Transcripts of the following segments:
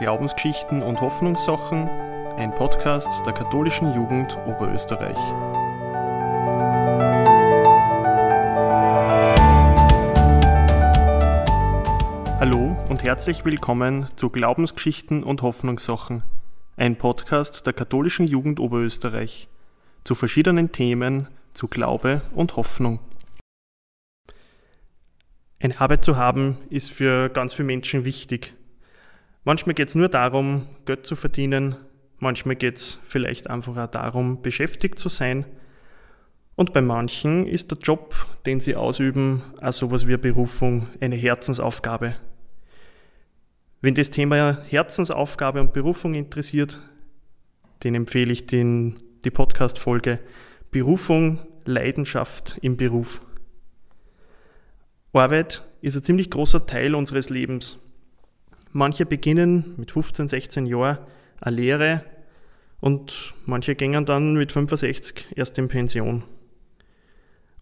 Glaubensgeschichten und Hoffnungssachen, ein Podcast der katholischen Jugend Oberösterreich. Hallo und herzlich willkommen zu Glaubensgeschichten und Hoffnungssachen, ein Podcast der katholischen Jugend Oberösterreich zu verschiedenen Themen zu Glaube und Hoffnung. Eine Arbeit zu haben ist für ganz viele Menschen wichtig. Manchmal geht es nur darum, Geld zu verdienen, manchmal geht es vielleicht einfach auch darum, beschäftigt zu sein. Und bei manchen ist der Job, den sie ausüben, auch sowas wie Berufung, eine Herzensaufgabe. Wenn das Thema Herzensaufgabe und Berufung interessiert, den empfehle ich den, die Podcast-Folge Berufung, Leidenschaft im Beruf. Arbeit ist ein ziemlich großer Teil unseres Lebens. Manche beginnen mit 15, 16 Jahren eine Lehre und manche gehen dann mit 65 erst in Pension.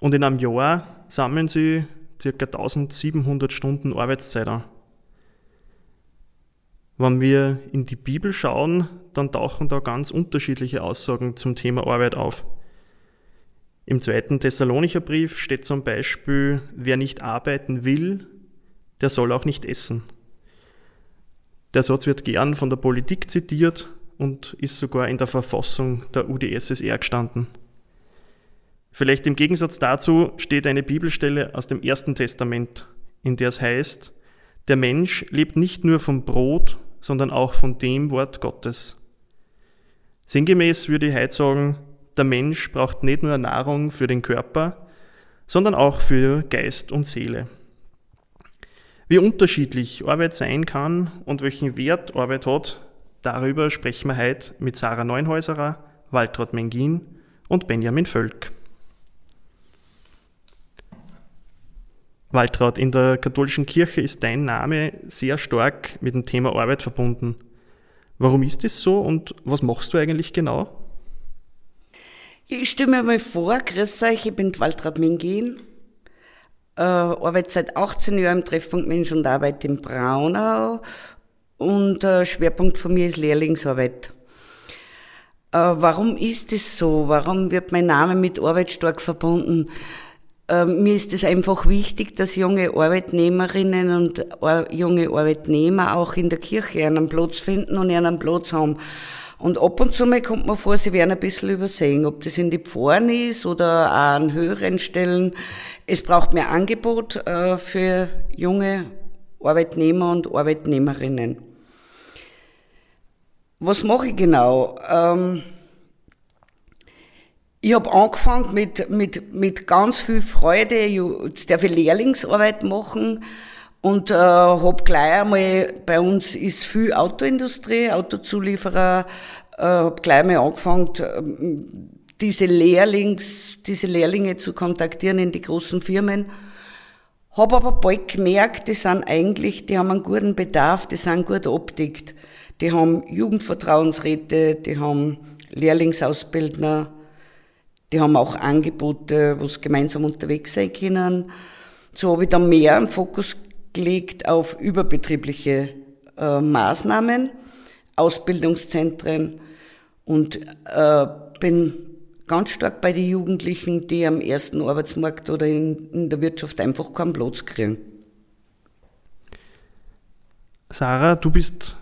Und in einem Jahr sammeln sie ca. 1700 Stunden Arbeitszeit an. Wenn wir in die Bibel schauen, dann tauchen da ganz unterschiedliche Aussagen zum Thema Arbeit auf. Im zweiten Thessalonicher Brief steht zum Beispiel, wer nicht arbeiten will, der soll auch nicht essen. Der Satz wird gern von der Politik zitiert und ist sogar in der Verfassung der UdSSR gestanden. Vielleicht im Gegensatz dazu steht eine Bibelstelle aus dem Ersten Testament, in der es heißt, der Mensch lebt nicht nur vom Brot, sondern auch von dem Wort Gottes. Sinngemäß würde ich heute sagen, der Mensch braucht nicht nur Nahrung für den Körper, sondern auch für Geist und Seele. Wie unterschiedlich Arbeit sein kann und welchen Wert Arbeit hat, darüber sprechen wir heute mit Sarah Neunhäuserer, Waltraud Mengin und Benjamin Völk. Waltraud, in der katholischen Kirche ist dein Name sehr stark mit dem Thema Arbeit verbunden. Warum ist das so und was machst du eigentlich genau? Ich stelle mir mal vor, grüß euch, ich bin Waltraud Mingin, äh, arbeite seit 18 Jahren im Treffpunkt Mensch und Arbeit in Braunau und äh, Schwerpunkt von mir ist Lehrlingsarbeit. Äh, warum ist es so? Warum wird mein Name mit Arbeit stark verbunden? Äh, mir ist es einfach wichtig, dass junge Arbeitnehmerinnen und äh, junge Arbeitnehmer auch in der Kirche einen Platz finden und einen Platz haben. Und ab und zu mal kommt man vor, sie werden ein bisschen übersehen, ob das in die Pforen ist oder an höheren Stellen. Es braucht mehr Angebot äh, für junge Arbeitnehmer und Arbeitnehmerinnen. Was mache ich genau? Ähm, ich habe angefangen mit, mit, mit ganz viel Freude. Jetzt darf ich Lehrlingsarbeit machen und äh, habe gleich einmal, bei uns ist viel Autoindustrie, Autozulieferer, äh, habe gleich mal angefangen, äh, diese Lehrlings, diese Lehrlinge zu kontaktieren in die großen Firmen. Habe aber bald gemerkt, die sind eigentlich, die haben einen guten Bedarf, die sind gut optikt. Die haben Jugendvertrauensräte, die haben Lehrlingsausbildner, die haben auch Angebote, wo sie gemeinsam unterwegs sein können. So habe ich dann mehr einen Fokus gelegt auf überbetriebliche äh, Maßnahmen, Ausbildungszentren und äh, bin ganz stark bei den Jugendlichen, die am ersten Arbeitsmarkt oder in, in der Wirtschaft einfach keinen Platz kriegen. Sarah, du bist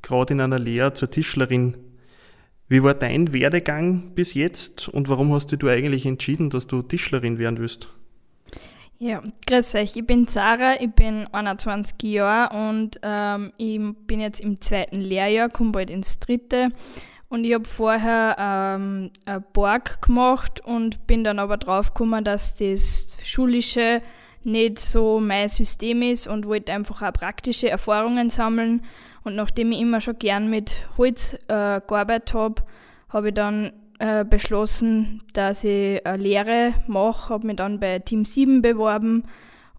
gerade in einer Lehre zur Tischlerin. Wie war dein Werdegang bis jetzt und warum hast du eigentlich entschieden, dass du Tischlerin werden willst? Ja, grüß euch. Ich bin Sarah, ich bin 21 Jahre und ähm, ich bin jetzt im zweiten Lehrjahr, komme bald ins dritte. Und ich habe vorher ähm, ein Borg gemacht und bin dann aber drauf gekommen, dass das Schulische nicht so mein System ist und wollte einfach auch praktische Erfahrungen sammeln. Und nachdem ich immer schon gern mit Holz äh, gearbeitet habe, habe ich dann äh, beschlossen, dass ich eine Lehre mache, habe mich dann bei Team 7 beworben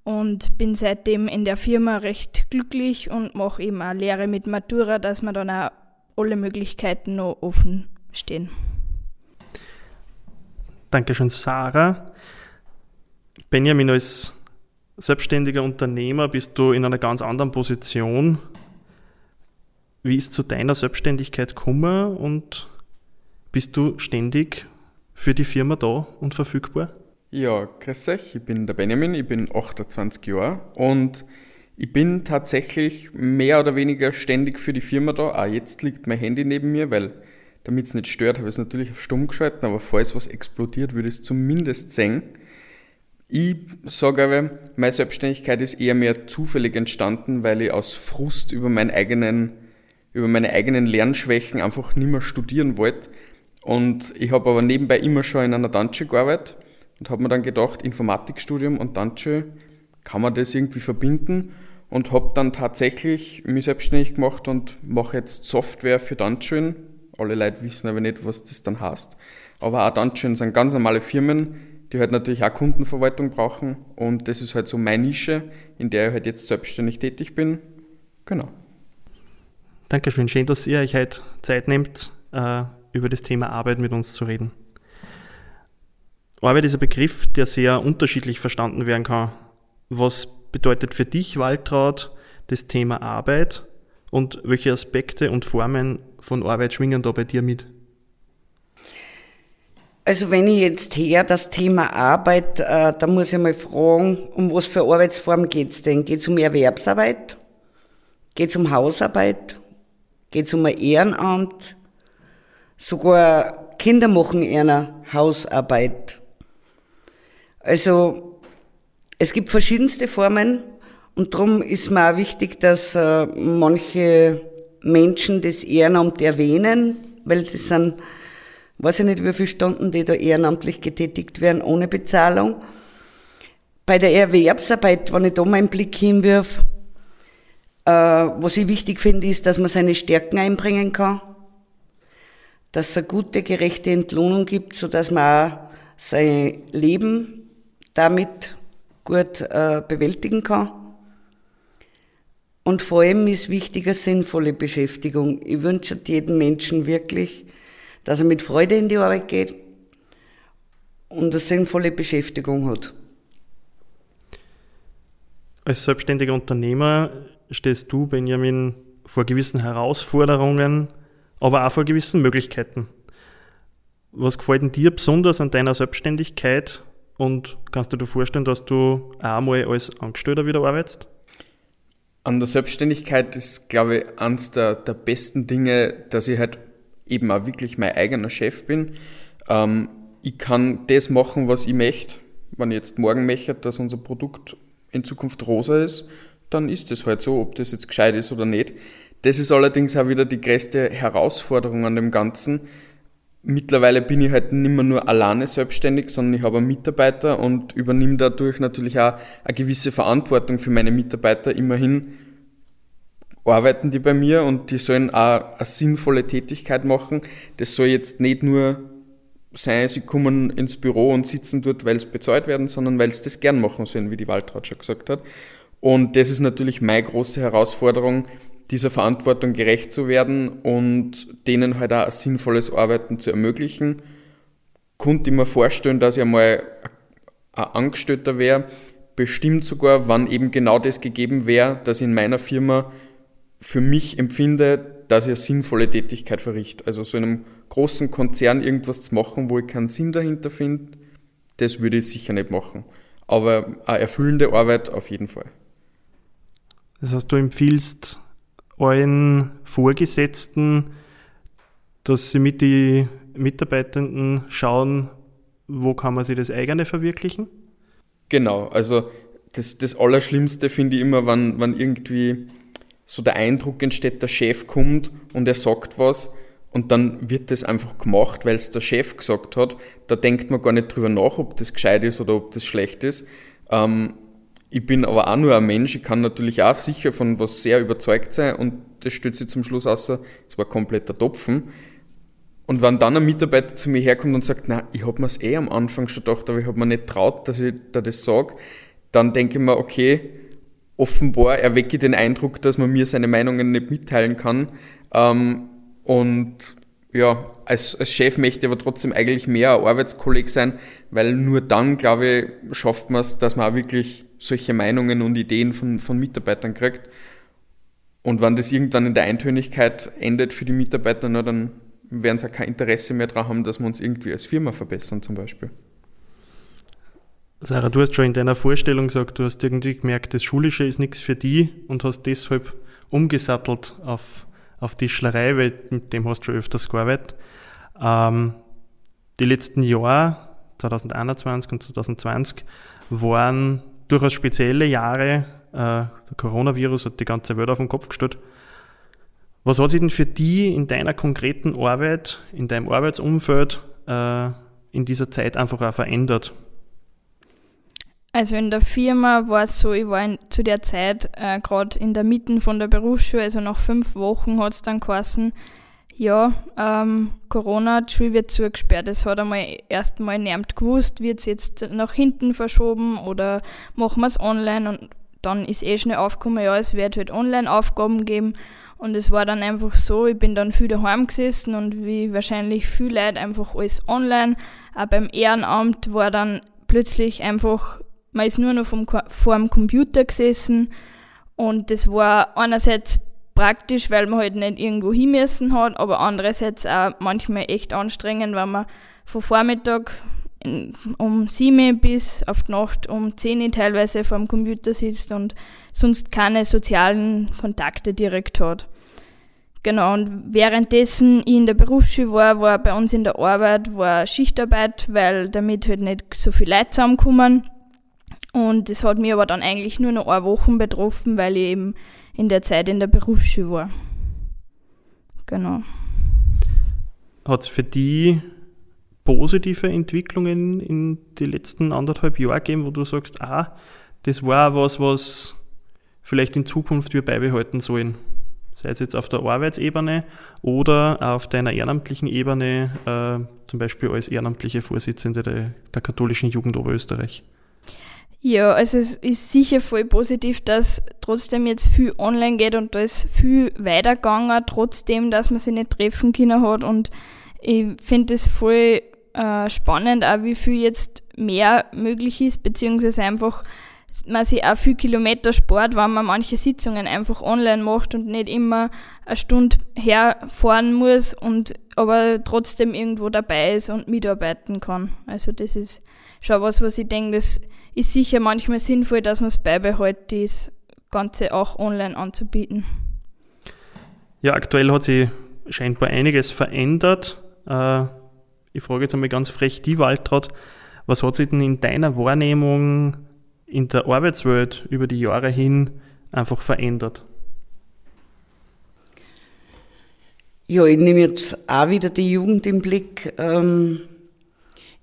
und bin seitdem in der Firma recht glücklich und mache eben eine Lehre mit Matura, dass mir dann auch alle Möglichkeiten noch offen stehen. Dankeschön, Sarah. Benjamin, als selbstständiger Unternehmer bist du in einer ganz anderen Position. wie ist zu deiner Selbstständigkeit gekommen und bist du ständig für die Firma da und verfügbar? Ja, grüß euch, ich bin der Benjamin, ich bin 28 Jahre und ich bin tatsächlich mehr oder weniger ständig für die Firma da. Auch jetzt liegt mein Handy neben mir, weil damit es nicht stört, habe ich es natürlich auf stumm geschalten, aber falls was explodiert, würde ich es zumindest sehen. Ich sage aber, meine Selbstständigkeit ist eher mehr zufällig entstanden, weil ich aus Frust über, meinen eigenen, über meine eigenen Lernschwächen einfach nicht mehr studieren wollte. Und ich habe aber nebenbei immer schon in einer Tanzschule gearbeitet und habe mir dann gedacht, Informatikstudium und Tanzschule, kann man das irgendwie verbinden? Und habe dann tatsächlich mich selbstständig gemacht und mache jetzt Software für Tanzschulen. Alle Leute wissen aber nicht, was das dann heißt. Aber auch Tanzschulen sind ganz normale Firmen, die halt natürlich auch Kundenverwaltung brauchen. Und das ist halt so meine Nische, in der ich halt jetzt selbstständig tätig bin. Genau. Dankeschön. Schön, dass ihr euch heute Zeit nehmt, äh, über das Thema Arbeit mit uns zu reden. Arbeit ist ein Begriff, der sehr unterschiedlich verstanden werden kann. Was bedeutet für dich, Waltraud, das Thema Arbeit und welche Aspekte und Formen von Arbeit schwingen da bei dir mit? Also wenn ich jetzt her das Thema Arbeit, äh, da muss ich mal fragen, um was für Arbeitsform geht's denn? Geht's um Erwerbsarbeit? Geht's um Hausarbeit? Geht's um ein Ehrenamt? Sogar Kinder machen eher Hausarbeit. Also es gibt verschiedenste Formen und darum ist mir auch wichtig, dass äh, manche Menschen das Ehrenamt erwähnen, weil das sind, weiß ich nicht, wie viele Stunden, die da ehrenamtlich getätigt werden, ohne Bezahlung. Bei der Erwerbsarbeit, wenn ich da meinen Blick hinwirf, äh, was ich wichtig finde, ist, dass man seine Stärken einbringen kann, dass es eine gute, gerechte Entlohnung gibt, so dass man auch sein Leben damit gut äh, bewältigen kann. Und vor allem ist wichtig eine sinnvolle Beschäftigung. Ich wünsche jedem Menschen wirklich, dass er mit Freude in die Arbeit geht und eine sinnvolle Beschäftigung hat. Als selbstständiger Unternehmer stehst du, Benjamin, vor gewissen Herausforderungen, aber auch vor gewissen Möglichkeiten. Was gefällt dir besonders an deiner Selbstständigkeit und kannst du dir vorstellen, dass du einmal als Angestellter wieder arbeitest? An der Selbstständigkeit ist, glaube ich, eines der, der besten Dinge, dass ich halt eben auch wirklich mein eigener Chef bin. Ähm, ich kann das machen, was ich möchte. Wenn ich jetzt morgen möchte, dass unser Produkt in Zukunft rosa ist, dann ist es halt so, ob das jetzt gescheit ist oder nicht. Das ist allerdings auch wieder die größte Herausforderung an dem Ganzen, Mittlerweile bin ich halt nicht mehr nur alleine selbstständig, sondern ich habe einen Mitarbeiter und übernehme dadurch natürlich auch eine gewisse Verantwortung für meine Mitarbeiter. Immerhin arbeiten die bei mir und die sollen auch eine sinnvolle Tätigkeit machen. Das soll jetzt nicht nur sein, sie kommen ins Büro und sitzen dort, weil sie bezahlt werden, sondern weil sie das gern machen sollen, wie die Waltraud schon gesagt hat. Und das ist natürlich meine große Herausforderung, dieser Verantwortung gerecht zu werden und denen halt auch ein sinnvolles Arbeiten zu ermöglichen. Konnte ich mir vorstellen, dass ich einmal ein Angestellter wäre, bestimmt sogar, wann eben genau das gegeben wäre, dass ich in meiner Firma für mich empfinde, dass ich eine sinnvolle Tätigkeit verrichte. Also so in einem großen Konzern irgendwas zu machen, wo ich keinen Sinn dahinter finde, das würde ich sicher nicht machen. Aber eine erfüllende Arbeit auf jeden Fall. Das heißt, du empfiehlst allen Vorgesetzten, dass sie mit den Mitarbeitenden schauen, wo kann man sich das eigene verwirklichen? Genau, also das, das Allerschlimmste finde ich immer, wenn, wenn irgendwie so der Eindruck entsteht, der Chef kommt und er sagt was und dann wird das einfach gemacht, weil es der Chef gesagt hat. Da denkt man gar nicht drüber nach, ob das gescheit ist oder ob das schlecht ist. Ähm, ich bin aber auch nur ein Mensch, ich kann natürlich auch sicher von was sehr überzeugt sein und das stellt sich zum Schluss aus, es war kompletter Topfen. Und wenn dann ein Mitarbeiter zu mir herkommt und sagt, na, ich habe es eh am Anfang schon gedacht, aber ich habe mir nicht traut, dass ich da das sage, dann denke ich mir, okay, offenbar erwecke ich den Eindruck, dass man mir seine Meinungen nicht mitteilen kann. Ähm, und ja, als, als Chef möchte ich aber trotzdem eigentlich mehr ein Arbeitskolleg sein, weil nur dann, glaube ich, schafft man es, dass man auch wirklich solche Meinungen und Ideen von, von Mitarbeitern kriegt. Und wenn das irgendwann in der Eintönigkeit endet für die Mitarbeiter, na, dann werden sie auch kein Interesse mehr daran haben, dass wir uns irgendwie als Firma verbessern zum Beispiel. Sarah, du hast schon in deiner Vorstellung gesagt, du hast irgendwie gemerkt, das Schulische ist nichts für die und hast deshalb umgesattelt auf, auf Tischlerei, weil mit dem hast du schon öfters gearbeitet. Ähm, die letzten Jahre, 2021 und 2020, waren durchaus spezielle Jahre. Äh, der Coronavirus hat die ganze Welt auf den Kopf gestellt. Was hat sich denn für die in deiner konkreten Arbeit, in deinem Arbeitsumfeld äh, in dieser Zeit einfach auch verändert? Also in der Firma war es so, ich war in, zu der Zeit äh, gerade in der Mitte von der Berufsschule, also nach fünf Wochen hat es dann geheißen, ja, ähm, Corona, die Schule wird zugesperrt. Das hat einmal erst mal niemand gewusst, wird es jetzt nach hinten verschoben oder machen wir es online und dann ist eh schnell aufgekommen, ja, es wird halt Online-Aufgaben geben und es war dann einfach so, ich bin dann viel daheim gesessen und wie wahrscheinlich viele Leute einfach alles online. Auch beim Ehrenamt war dann plötzlich einfach man ist nur noch vom, vor dem Computer gesessen und das war einerseits praktisch, weil man halt nicht irgendwo hin müssen hat, aber andererseits auch manchmal echt anstrengend, weil man von Vormittag um 7 bis auf die Nacht um 10 teilweise vor dem Computer sitzt und sonst keine sozialen Kontakte direkt hat. Genau, und währenddessen ich in der Berufsschule war, war bei uns in der Arbeit war Schichtarbeit, weil damit halt nicht so viel Leute zusammenkommen. Und das hat mich aber dann eigentlich nur noch eine Woche betroffen, weil ich eben in der Zeit in der Berufsschule war. Genau. Hat es für die positive Entwicklungen in den letzten anderthalb Jahren gegeben, wo du sagst, ah, das war was, was vielleicht in Zukunft wir beibehalten sollen? Sei es jetzt auf der Arbeitsebene oder auf deiner ehrenamtlichen Ebene, äh, zum Beispiel als ehrenamtliche Vorsitzende der, der katholischen Jugend Oberösterreich. Ja, also es ist sicher voll positiv, dass trotzdem jetzt viel online geht und da ist viel weitergegangen, trotzdem, dass man sich nicht treffen können hat. Und ich finde es voll äh, spannend, auch wie viel jetzt mehr möglich ist, beziehungsweise einfach man sich auch viel Kilometer spart, wenn man manche Sitzungen einfach online macht und nicht immer eine Stunde herfahren muss und aber trotzdem irgendwo dabei ist und mitarbeiten kann. Also das ist schon was, was ich denke, das ist sicher manchmal sinnvoll, dass man es beibehält, das Ganze auch online anzubieten. Ja, aktuell hat sich scheinbar einiges verändert. Äh, ich frage jetzt einmal ganz frech die Waltraud, was hat sich denn in deiner Wahrnehmung in der Arbeitswelt über die Jahre hin einfach verändert? Ja, ich nehme jetzt auch wieder die Jugend im Blick. Ähm,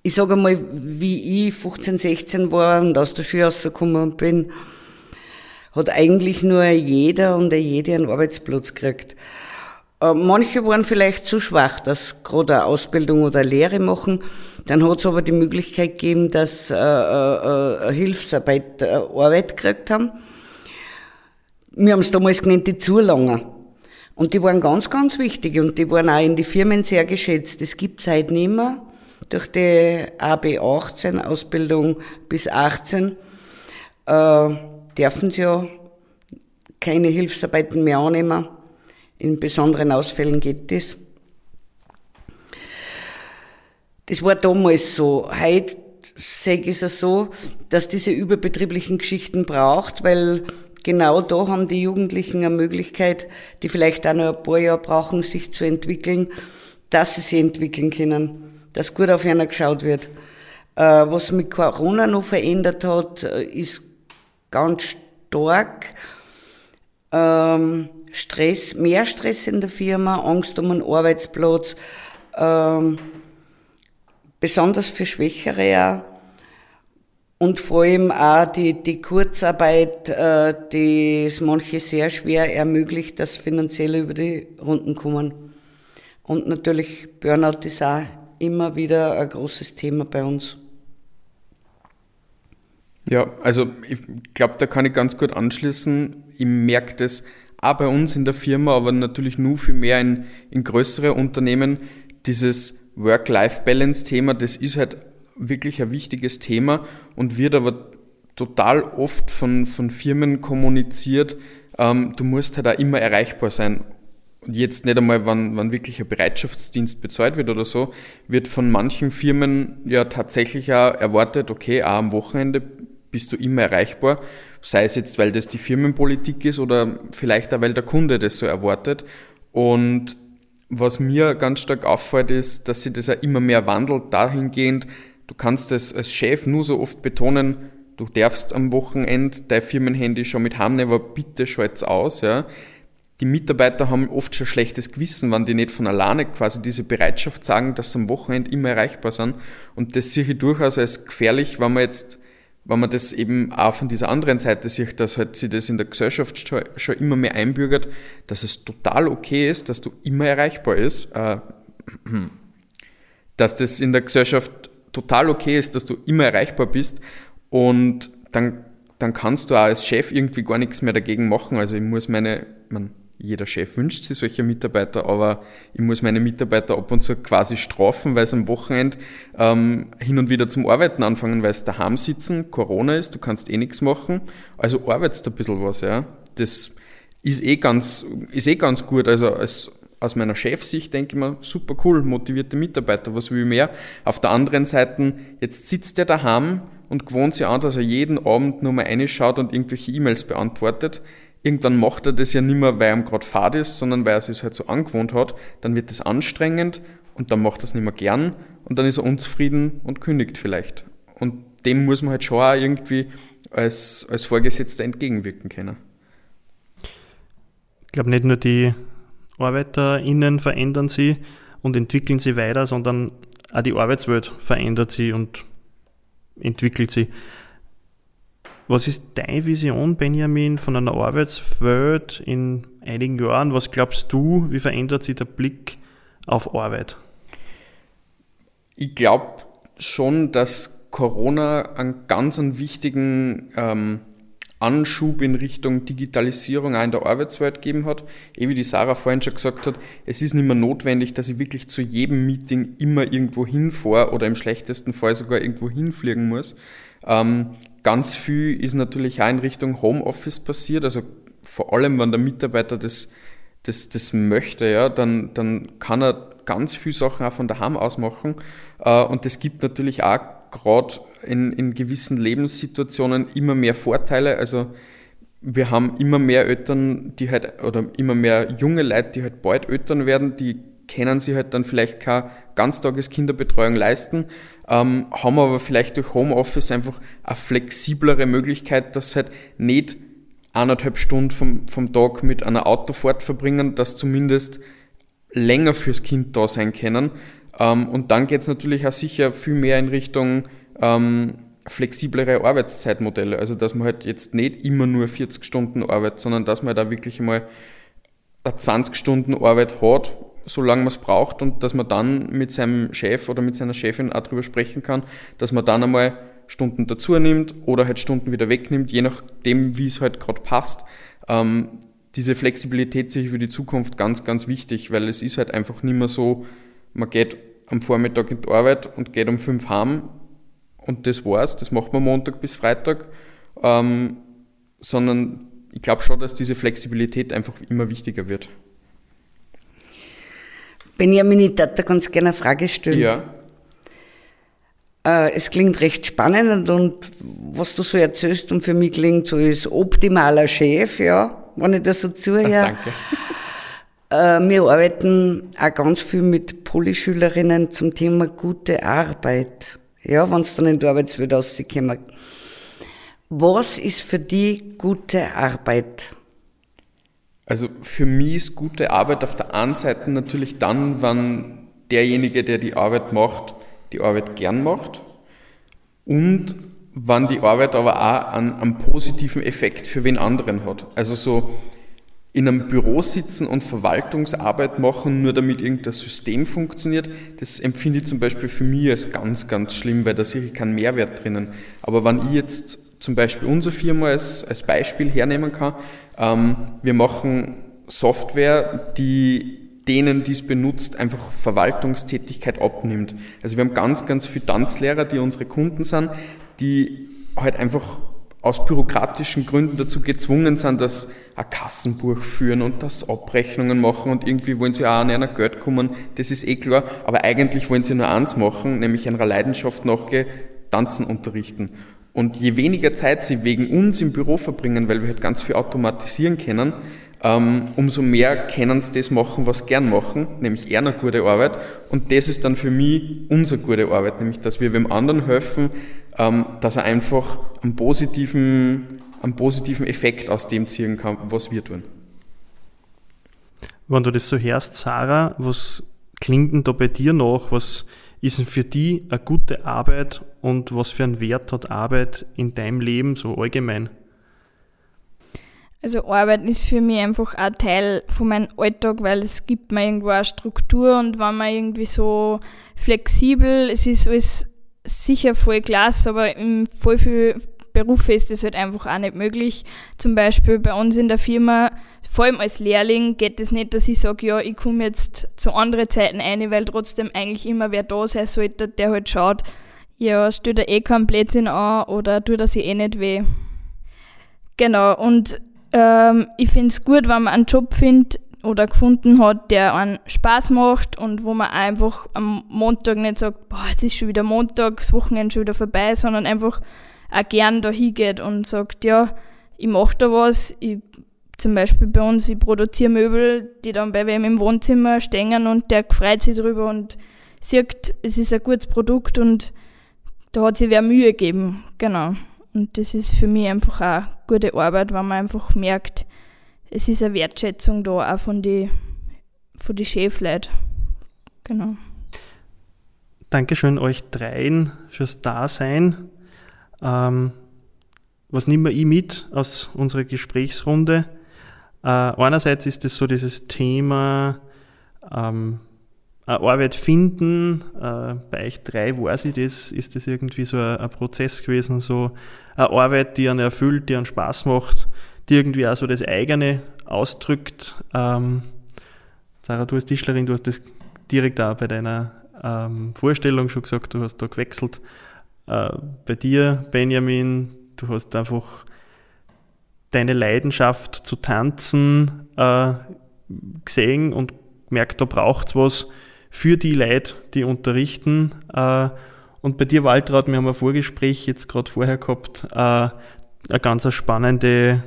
ich sage einmal, wie ich 15, 16 war und aus der Schule rausgekommen bin, hat eigentlich nur jeder und jede einen Arbeitsplatz gekriegt. Äh, manche waren vielleicht zu schwach, dass gerade eine Ausbildung oder eine Lehre machen. Dann hat es aber die Möglichkeit gegeben, dass äh, äh, Hilfsarbeit Arbeit gekriegt haben. Wir haben es damals genannt, die Zulanger. Und die waren ganz, ganz wichtig und die waren auch in die Firmen sehr geschätzt. Das gibt es heute nicht mehr durch die AB 18, Ausbildung bis 18, äh, dürfen sie ja keine Hilfsarbeiten mehr annehmen. In besonderen Ausfällen geht das. Das war damals so. Heute sehe ich es so, dass diese überbetrieblichen Geschichten braucht, weil genau da haben die Jugendlichen eine Möglichkeit, die vielleicht auch noch ein paar Jahre brauchen, sich zu entwickeln, dass sie sich entwickeln können dass gut auf einer geschaut wird. Äh, was mit Corona noch verändert hat, äh, ist ganz stark ähm, Stress, mehr Stress in der Firma, Angst um einen Arbeitsplatz, ähm, besonders für Schwächere auch. Und vor allem auch die, die Kurzarbeit, äh, die es manche sehr schwer ermöglicht, dass finanziell über die Runden kommen. Und natürlich Burnout ist auch immer wieder ein großes Thema bei uns. Ja, also ich glaube, da kann ich ganz gut anschließen. Ich merke das auch bei uns in der Firma, aber natürlich nur viel mehr in, in größere Unternehmen. Dieses Work-Life-Balance-Thema, das ist halt wirklich ein wichtiges Thema und wird aber total oft von, von Firmen kommuniziert, ähm, du musst halt auch immer erreichbar sein. Und jetzt nicht einmal, wann, wann wirklich ein Bereitschaftsdienst bezahlt wird oder so, wird von manchen Firmen ja tatsächlich auch erwartet, okay, auch am Wochenende bist du immer erreichbar, sei es jetzt, weil das die Firmenpolitik ist oder vielleicht auch, weil der Kunde das so erwartet. Und was mir ganz stark auffällt, ist, dass sich das auch immer mehr wandelt, dahingehend, du kannst es als Chef nur so oft betonen, du darfst am Wochenende dein Firmenhandy schon mit heimnehmen, aber bitte schalt's aus, ja. Die Mitarbeiter haben oft schon schlechtes Gewissen, wenn die nicht von alleine quasi diese Bereitschaft sagen, dass sie am Wochenende immer erreichbar sind. Und das sehe ich durchaus als gefährlich, wenn man jetzt wenn man das eben auch von dieser anderen Seite sieht, dass halt sich das in der Gesellschaft schon, immer mehr einbürgert, dass es total okay ist, dass du immer erreichbar ist, äh, dass das in der Gesellschaft total okay ist, dass du immer erreichbar bist und dann, dann kannst du auch als Chef irgendwie gar nichts mehr dagegen machen. Also ich muss meine, man, jeder Chef wünscht sich solche Mitarbeiter, aber ich muss meine Mitarbeiter ab und zu quasi strafen, weil sie am Wochenende ähm, hin und wieder zum Arbeiten anfangen, weil sie daheim sitzen, Corona ist, du kannst eh nichts machen, also arbeitest ein bisschen was, ja. Das ist eh ganz, ist eh ganz gut, also als, aus meiner Chefsicht denke ich mir, super cool, motivierte Mitarbeiter, was will ich mehr? Auf der anderen Seite, jetzt sitzt der daheim und gewohnt sich an, dass er jeden Abend nur mal reinschaut und irgendwelche E-Mails beantwortet irgendwann macht er das ja nicht mehr, weil er gerade fad ist, sondern weil er sich halt so angewohnt hat, dann wird das anstrengend und dann macht er es nicht mehr gern und dann ist er unzufrieden und kündigt vielleicht. Und dem muss man halt schon auch irgendwie als, als Vorgesetzter entgegenwirken können. Ich glaube, nicht nur die ArbeiterInnen verändern sie und entwickeln sie weiter, sondern auch die Arbeitswelt verändert sie und entwickelt sie. Was ist deine Vision, Benjamin, von einer Arbeitswelt in einigen Jahren? Was glaubst du, wie verändert sich der Blick auf Arbeit? Ich glaube schon, dass Corona einen ganz einen wichtigen ähm, Anschub in Richtung Digitalisierung auch in der Arbeitswelt gegeben hat. Eh wie die Sarah vorhin schon gesagt hat, es ist nicht mehr notwendig, dass ich wirklich zu jedem Meeting immer irgendwo hinfahre oder im schlechtesten Fall sogar irgendwo hinfliegen muss. Ähm, Ganz viel ist natürlich auch in Richtung Homeoffice passiert, also vor allem, wenn der Mitarbeiter das, das, das möchte, ja, dann, dann kann er ganz viele Sachen auch von daheim aus machen. Äh, und das gibt natürlich auch gerade in, in gewissen Lebenssituationen immer mehr Vorteile. Also wir haben immer mehr Eltern, die halt, oder immer mehr junge Leute, die halt bald Eltern werden, die können sich halt dann vielleicht keine Ganztageskinderbetreuung leisten, ähm, haben aber vielleicht durch Homeoffice einfach eine flexiblere Möglichkeit, dass halt nicht eineinhalb Stunden vom, vom Tag mit einer Autofahrt verbringen, dass zumindest länger fürs Kind da sein können. Ähm, und dann geht es natürlich auch sicher viel mehr in Richtung ähm, flexiblere Arbeitszeitmodelle. Also dass man halt jetzt nicht immer nur 40 Stunden arbeitet, sondern dass man da wirklich mal eine 20 Stunden Arbeit hat solange man es braucht und dass man dann mit seinem Chef oder mit seiner Chefin auch darüber sprechen kann, dass man dann einmal Stunden dazu nimmt oder halt Stunden wieder wegnimmt, je nachdem, wie es halt gerade passt. Ähm, diese Flexibilität sehe ich für die Zukunft ganz, ganz wichtig, weil es ist halt einfach nicht mehr so, man geht am Vormittag in die Arbeit und geht um fünf heim und das war's, das macht man Montag bis Freitag, ähm, sondern ich glaube schon, dass diese Flexibilität einfach immer wichtiger wird. Benjamin, ich würde da ganz gerne eine Frage stellen. Ja. Äh, es klingt recht spannend und was du so erzählst und für mich klingt so als optimaler Chef, ja, wenn ich das so zuhöre. Danke. Äh, wir arbeiten auch ganz viel mit Polyschülerinnen zum Thema gute Arbeit. Ja, wenn es dann in die Arbeitswelt rauskommen. Was ist für die gute Arbeit? Also für mich ist gute Arbeit auf der einen Seite natürlich dann, wenn derjenige, der die Arbeit macht, die Arbeit gern macht und wann die Arbeit aber auch einen, einen positiven Effekt für wen anderen hat. Also so in einem Büro sitzen und Verwaltungsarbeit machen, nur damit irgendein System funktioniert, das empfinde ich zum Beispiel für mich als ganz, ganz schlimm, weil da sehe ich keinen Mehrwert drinnen. Aber wenn ich jetzt zum Beispiel unsere Firma als, als Beispiel hernehmen kann, ähm, wir machen Software, die denen, die es benutzt, einfach Verwaltungstätigkeit abnimmt. Also wir haben ganz, ganz viele Tanzlehrer, die unsere Kunden sind, die halt einfach aus bürokratischen Gründen dazu gezwungen sind, dass ein Kassenbuch führen und das Abrechnungen machen und irgendwie wollen sie auch an einer Geld kommen, das ist eh klar, aber eigentlich wollen sie nur eins machen, nämlich einer Leidenschaft nachgehen, Tanzen unterrichten. Und je weniger Zeit sie wegen uns im Büro verbringen, weil wir halt ganz viel automatisieren können, ähm, umso mehr können sie das machen, was sie gern machen, nämlich eher eine gute Arbeit. Und das ist dann für mich unsere gute Arbeit, nämlich dass wir dem anderen helfen, ähm, dass er einfach einen positiven, einen positiven Effekt aus dem ziehen kann, was wir tun. Wenn du das so hörst, Sarah, was klingt denn da bei dir nach? Was ist für dich eine gute Arbeit und was für einen Wert hat Arbeit in deinem Leben so allgemein? Also Arbeit ist für mich einfach ein Teil von meinem Alltag, weil es gibt mir irgendwo eine Struktur und wenn man irgendwie so flexibel, es ist alles sicher voll klasse, aber in voll viel Berufe ist das halt einfach auch nicht möglich. Zum Beispiel bei uns in der Firma, vor allem als Lehrling, geht es das nicht, dass ich sage, ja, ich komme jetzt zu anderen Zeiten ein, weil trotzdem eigentlich immer wer da sein sollte, der halt schaut, ja, stell dir eh keinen Blödsinn an oder tut das eh nicht weh. Genau, und ähm, ich finde es gut, wenn man einen Job findet, oder gefunden hat, der einen Spaß macht und wo man einfach am Montag nicht sagt, boah, jetzt ist schon wieder Montag, das Wochenende schon wieder vorbei, sondern einfach auch gern da hingeht und sagt, ja, ich mache da was, ich, zum Beispiel bei uns, ich produziere Möbel, die dann bei wem im Wohnzimmer stehen und der freut sich drüber und sieht, es ist ein gutes Produkt und da hat sich wer Mühe gegeben, genau. Und das ist für mich einfach auch gute Arbeit, weil man einfach merkt, es ist eine Wertschätzung da auch von den von die Chefleuten. Genau. Dankeschön euch dreien fürs Dasein. Ähm, was nehme ich mit aus unserer Gesprächsrunde? Äh, einerseits ist es so dieses Thema ähm, Arbeit finden. Äh, bei euch drei weiß ich das, ist das irgendwie so ein, ein Prozess gewesen, so eine Arbeit, die einen erfüllt, die einen Spaß macht die irgendwie auch so das eigene ausdrückt. Ähm, Sarah, du als Tischlerin, du hast das direkt auch bei deiner ähm, Vorstellung schon gesagt, du hast da gewechselt. Äh, bei dir, Benjamin, du hast einfach deine Leidenschaft zu tanzen äh, gesehen und gemerkt, da braucht es was für die Leute, die unterrichten. Äh, und bei dir, Waltraud, wir haben ein Vorgespräch jetzt gerade vorher gehabt, äh, eine ganz spannende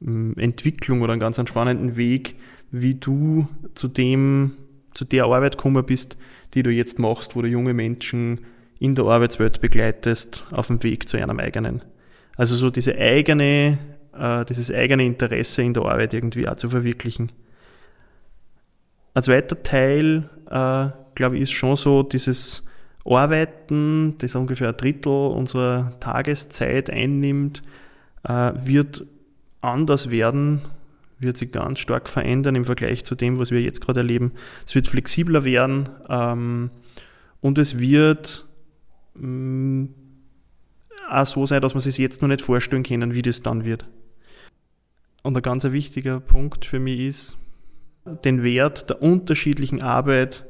Entwicklung oder einen ganz spannenden Weg, wie du zu dem, zu der Arbeit gekommen bist, die du jetzt machst, wo du junge Menschen in der Arbeitswelt begleitest, auf dem Weg zu einem eigenen. Also so diese eigene, äh, dieses eigene Interesse in der Arbeit irgendwie auch zu verwirklichen. Ein zweiter Teil, äh, glaube ich, ist schon so dieses Arbeiten, das ungefähr ein Drittel unserer Tageszeit einnimmt, äh, wird anders werden, wird sich ganz stark verändern im Vergleich zu dem, was wir jetzt gerade erleben. Es wird flexibler werden ähm, und es wird ähm, auch so sein, dass man sich jetzt noch nicht vorstellen können, wie das dann wird. Und ein ganz wichtiger Punkt für mich ist, den Wert der unterschiedlichen Arbeit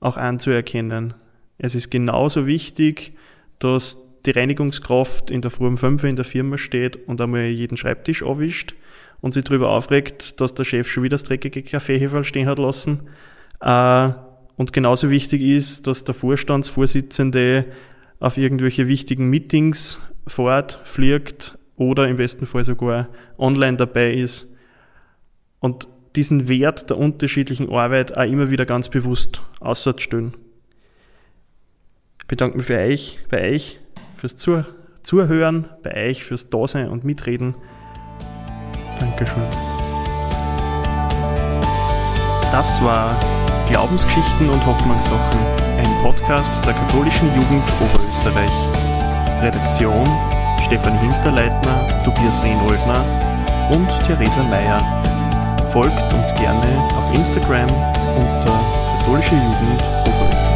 auch anzuerkennen. Es ist genauso wichtig, dass die Reinigungskraft in der Früh um 5 in der Firma steht und einmal jeden Schreibtisch abwischt und sich darüber aufregt, dass der Chef schon wieder das dreckige Kaffeeheferl stehen hat lassen. Äh, und genauso wichtig ist, dass der Vorstandsvorsitzende auf irgendwelche wichtigen Meetings fährt, fliegt oder im besten Fall sogar online dabei ist und diesen Wert der unterschiedlichen Arbeit auch immer wieder ganz bewusst auszustellen. Ich bedanke mich für euch, bei euch fürs Zuh Zuhören, bei euch fürs Dasein und Mitreden. Dankeschön. Das war Glaubensgeschichten und Hoffnungssachen, Podcast der katholischen Jugend Oberösterreich. Redaktion Stefan Hinterleitner, Tobias Rehnoldner und Theresa Meyer. Folgt uns gerne auf Instagram unter katholische Jugend Oberösterreich.